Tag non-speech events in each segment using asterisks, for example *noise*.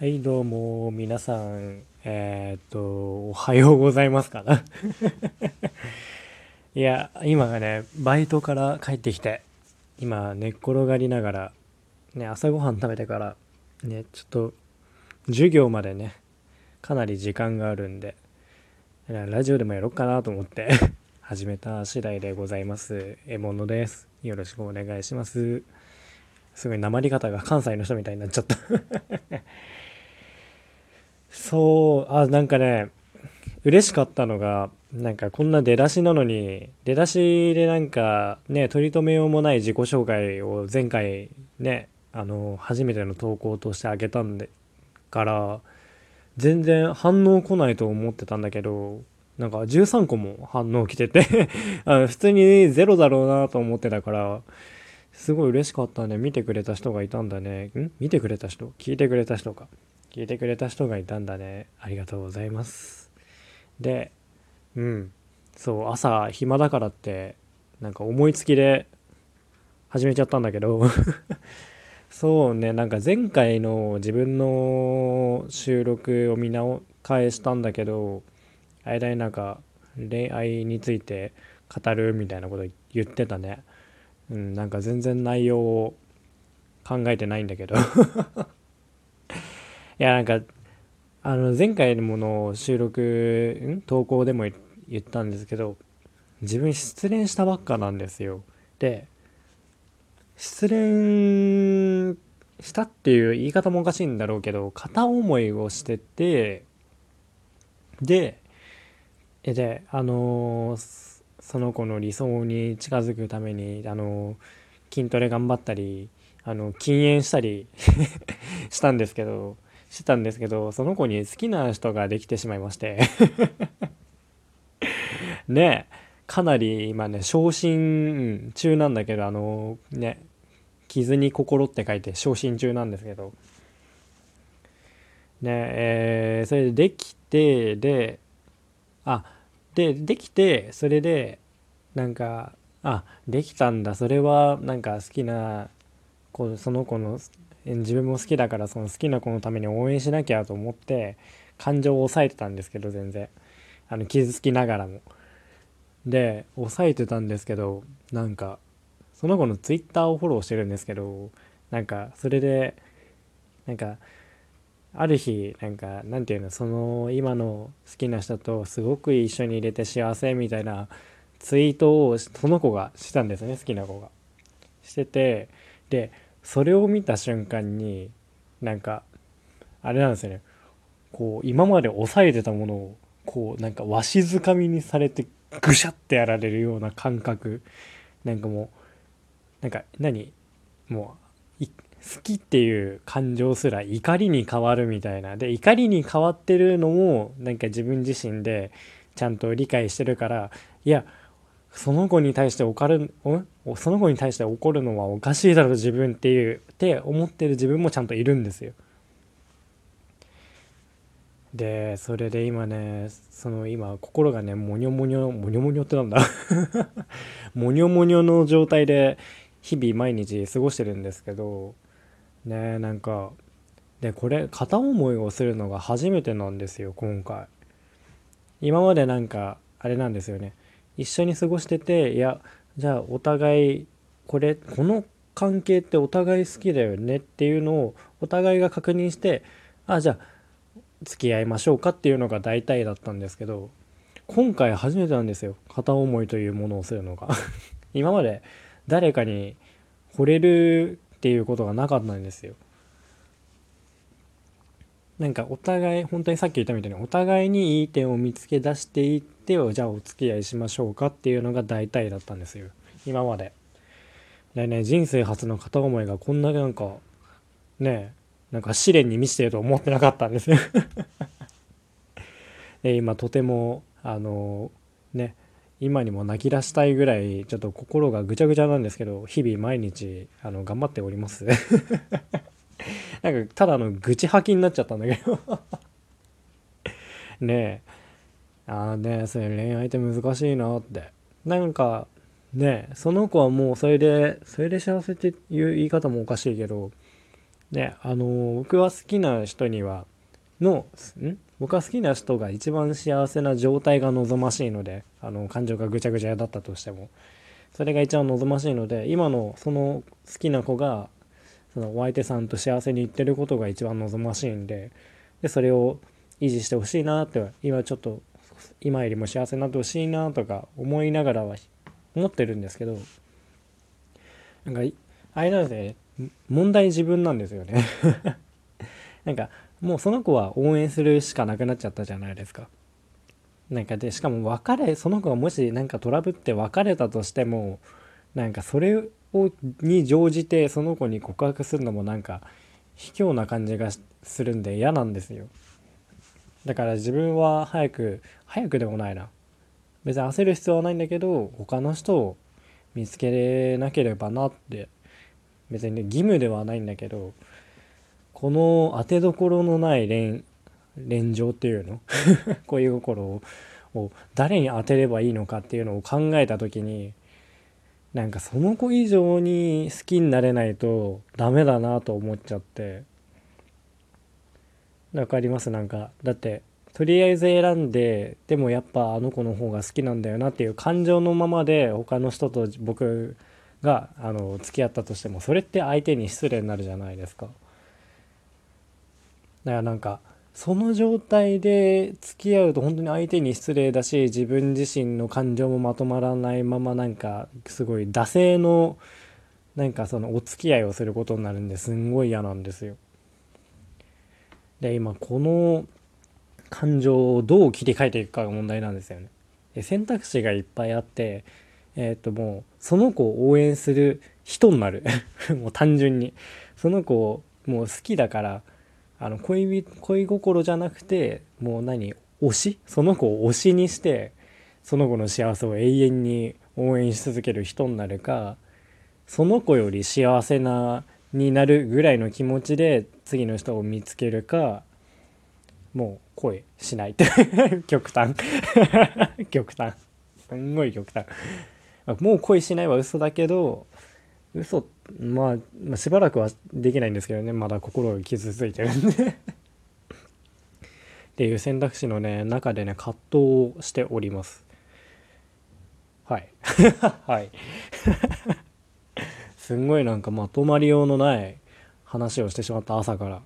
はい、どうも、皆さん、えーっと、おはようございますかな。*laughs* いや、今がね、バイトから帰ってきて、今、寝っ転がりながら、ね、朝ごはん食べてから、ね、ちょっと、授業までね、かなり時間があるんで、ラジオでもやろうかなと思って *laughs* 始めた次第でございます。えものです。よろしくお願いします。すごい訛り方が関西の人みたいになっちゃったそう、あ、なんかね、嬉しかったのが、なんかこんな出だしなのに、出だしでなんかね、取り留めようもない自己紹介を前回ね、あの、初めての投稿としてあげたんで、から、全然反応来ないと思ってたんだけど、なんか13個も反応来てて *laughs* あの普通にゼロだろうなと思ってたから、すごい嬉しかったね。見てくれた人がいたんだね。ん？見てくれた人？聞いてくれた人か。聞いてくれた人がいたんだね。ありがとうございます。で、うん。そう、朝暇だからって、なんか思いつきで始めちゃったんだけど、*laughs* そうね、なんか前回の自分の収録を見直返したんだけど、間になんか恋愛について語るみたいなこと言ってたね。うん、なんか全然内容を考えてないんだけど *laughs* やなんかあの前回のものを収録ん？投稿でも言ったんですけど自分失恋したばっかなんですよ。で失恋したっていう言い方もおかしいんだろうけど片思いをしててでえであのーその子の理想に近づくためにあの筋トレ頑張ったりあの禁煙したり *laughs* したんですけどしてたんですけどその子に好きな人ができてしまいまして。*laughs* ねかなり今ね昇進中なんだけどあのね傷に心って書いて昇進中なんですけど。ねえーそれでできてであでできてそれでなんかあできたんだ。それはなんか好きな子その子の自分も好きだからその好きな子のために応援しなきゃと思って感情を抑えてたんですけど全然あの傷つきながらもで抑えてたんですけどなんかその子のツイッターをフォローしてるんですけどなんかそれでなんかある日なんかなんていうのその今の好きな人とすごく一緒にいれて幸せみたいなツイートをその子がしたんですね好きな子が。しててでそれを見た瞬間になんかあれなんですよね。こう今まで抑えてたものをこうなんかわしづかみにされてぐしゃってやられるような感覚。なんかもうなんか何？もう好きっていう感情すら怒りに変わるみたいな。で怒りに変わってるのもなんか自分自身でちゃんと理解してるからいやその子に対して怒るその子に対して怒るのはおかしいだろ自分っていうって思ってる自分もちゃんといるんですよ。でそれで今ねその今心がねモニョモニョモニョモニョってなんだ。モニョモニョの状態で日々毎日過ごしてるんですけどねなんかでこれ片思いをするのが初めてなんですよ今回。今までなんかあれなんですよね。一緒に過ごしてていやじゃあお互いこれこの関係ってお互い好きだよねっていうのをお互いが確認してあじゃあ付き合いましょうかっていうのが大体だったんですけど今回初めてなんですよ。片思いというものをするのが。*laughs* 今まで誰かに惚れるっていうことがなかったんですよ。なんかお互い本当にさっき言ったみたいにお互いにいい点を見つけ出していってじゃあお付き合いしましょうかっていうのが大体だったんですよ。今まで。でね人生初の片思いがこんななんかねなんか試練に満ちてると思ってなかったんですよ。*laughs* で今とてもあのね今にも泣き出したいぐらいちょっと心がぐちゃぐちゃなんですけど日々毎日あの頑張っております。*laughs* なんかただの愚痴吐きになっちゃったんだけど。*laughs* ねえ。ああねそれ恋愛って難しいなって。なんかねその子はもうそれでそれで幸せっていう言い方もおかしいけど。であの僕は好きな人にはのん？僕は好きな人が一番幸せな状態が望ましいのであの感情がぐちゃぐちゃだったとしても。それが一番望ましいので今のその好きな子がそのお相手さんと幸せにいってることが一番望ましいんででそれを維持してほしいなって今ちょっと今よりも幸せになってほしいなとか思いながらは思ってるんですけどなんかあれなんですね。問題自分なんですよね。*laughs* なんかもうその子は応援するしかなくなっちゃったじゃないですか。なんかでしかも別れその子がもし何かトラブって別れたとしてもなんかそれをに乗じてその子に告白するのもなんか卑怯な感じがするんで嫌なんですよ。だから自分は早く早くでもないな。別に焦る必要はないんだけど他の人を見つけれなければなって。別にね義務ではないんだけどこの当てどころのない連連情っていうの？*laughs* 恋心をを誰に当てればいいのかっていうのを考えた時になんかその子以上に好きになれないとダメだなと思っちゃってわかります？なんかだってとりあえず選んででもやっぱあの子の方が好きなんだよなっていう感情のままで他の人と僕があの付き合ったとしてもそれって相手に失礼になるじゃないですか。だからなんかその状態で付き合うと本当に相手に失礼だし自分自身の感情もまとまらないままなんかすごい惰性のなんかそのお付き合いをすることになるんですんごい嫌なんですよ。で今この感情をどう切り替えていくかが問題なんですよね。で選択肢がいっぱいあってえっ、ともうその子を応援する人になる *laughs* もう単純にその子をもう好きだからあの恋恋心じゃなくてもう何推し？その子を推しにしてその子の幸せを永遠に応援し続ける人になるかその子より幸せなになるぐらいの気持ちで次の人を見つけるかもう恋しない。っ *laughs* て極端。*laughs* 極端。すんごい極端。もう恋しないは嘘だけど嘘まあ、まあ、しばらくはできないんですけどね。まだ心が傷ついてるんで。*laughs* っていう選択肢のね中でね葛藤をしております。はい。*laughs* はい。*laughs* すんごいなんかまとまりようのない話をしてしまった朝から。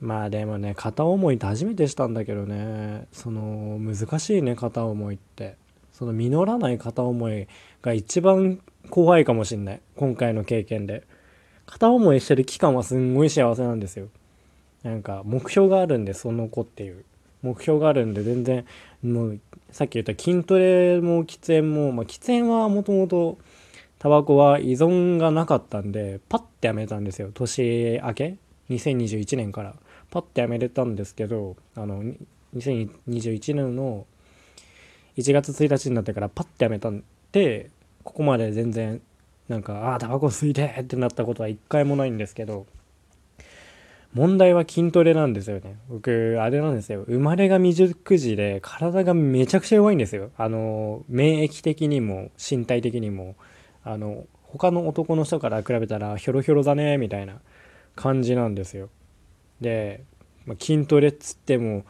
まあでもね片思いって初めてしたんだけどね。その難しいね片思いって。その実らない片思いが一番怖いかもしんない。今回の経験で。片思いしてる期間はすんごい幸せなんですよ。なんか目標があるんでその子っていう。目標があるんで全然もうさっき言った筋トレも喫煙も、まあ、喫煙はもともとタバコは依存がなかったんでパッてやめたんですよ。年明け？2021年から。パッてやめれたんですけどあの2021年の1月1日になってからパッてやめたんでここまで全然なんかああタバコ吸いてってなったことは一回もないんですけど問題は筋トレなんですよね。僕あれなんですよ。生まれが未熟児で体がめちゃくちゃ弱いんですよ。あの免疫的にも身体的にも。あの他の男の人から比べたらひょろひょろだねみたいな感じなんですよ。で、まあ、筋トレっつっても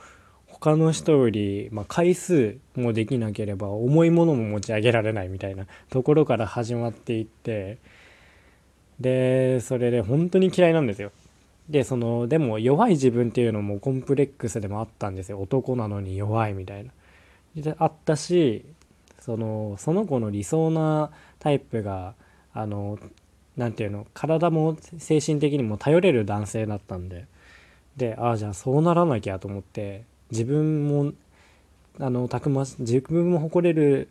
他の人より、まあ、回数もできなければ重いものも持ち上げられないみたいなところから始まっていってでそれで本当に嫌いなんですよ。でそのでも弱い自分っていうのもコンプレックスでもあったんですよ男なのに弱いみたいな。であったしそのその子の理想なタイプがあの何て言うの体も精神的にも頼れる男性だったんででああじゃあそうならなきゃと思って自分もあのたくま自分も誇れる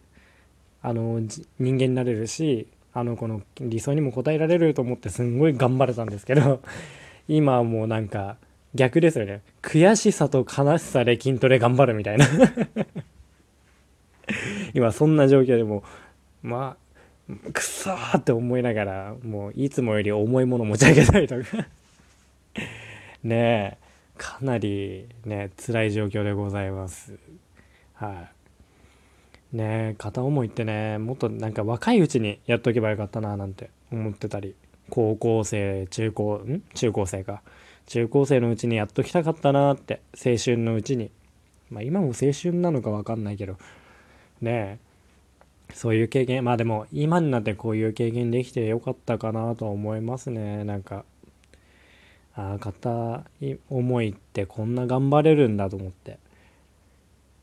あの人間になれるしあのこの理想にも応えられると思ってすんごい頑張れたんですけど *laughs* 今はもうなんか逆ですよね。悔しさと悲しさで筋トレ頑張るみたいな。*laughs* 今そんな状況でもまあくそーって思いながらもういつもより重いもの持ち上げたりとか。*laughs* ねえ。かなりね辛い状況でございます。はい。ね片思いってねもっとなんか若いうちにやっとけばよかったななんて思ってたり高校生中高ん？中高生か。中高生のうちにやっときたかったなって青春のうちに。まあ今も青春なのか分かんないけど。ねえそういう経験まあでも今になってこういう経験できてよかったかなと思いますね。なんかああ片思いってこんな頑張れるんだと思って。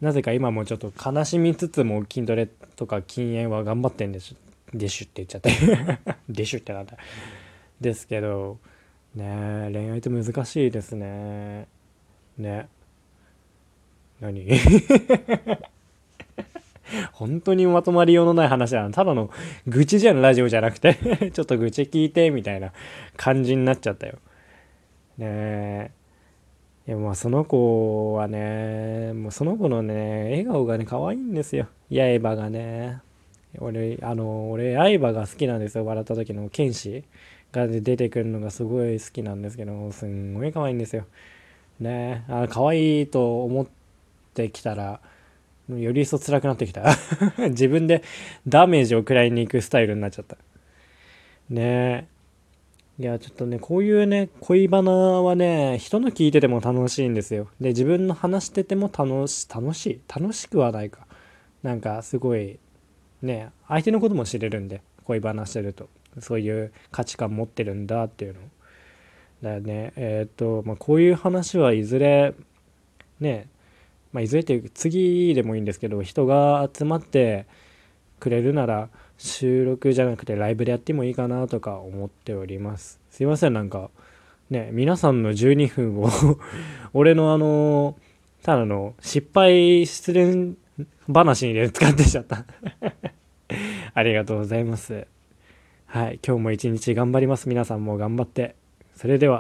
なぜか今もちょっと悲しみつつも筋トレとか禁煙は頑張ってんです。でしゅって言っちゃって。でしゅってなんだ。ですけどね恋愛って難しいですね。ね何？*laughs* 本当にまとまりようのない話だな。ただの愚痴じゃんラジオじゃなくて。*laughs* ちょっと愚痴聞いてみたいな感じになっちゃったよ。ね。えいやまあその子はねもうその子のね笑顔がね可愛いんですよ。刃がね。俺あの俺刃が好きなんですよ。笑った時の剣士が出てくるのがすごい好きなんですけどすんごい可愛いんですよ。ね。あ可愛いと思ってきたらより一層辛くなってきた。*laughs* 自分でダメージを食らいに行くスタイルになっちゃった。ね。えいやちょっとねこういうね恋バナはね人の聞いてても楽しいんですよ。で自分の話してても楽し楽しい？楽しくはないか。なんかすごいね相手のことも知れるんで恋バナしてると。そういう価値観持ってるんだっていうの。だよね。えっ、と、まあ、こういう話はいずれねまあ、いずれっていう次でもいいんですけど人が集まってくれるなら収録じゃなくてライブでやってもいいかなとか思っております。すいませんなんかね皆さんの12分を *laughs* 俺のあのただの失敗失恋話に使ってちゃった。*laughs* ありがとうございます。はい今日も一日頑張ります。皆さんも頑張って。それでは。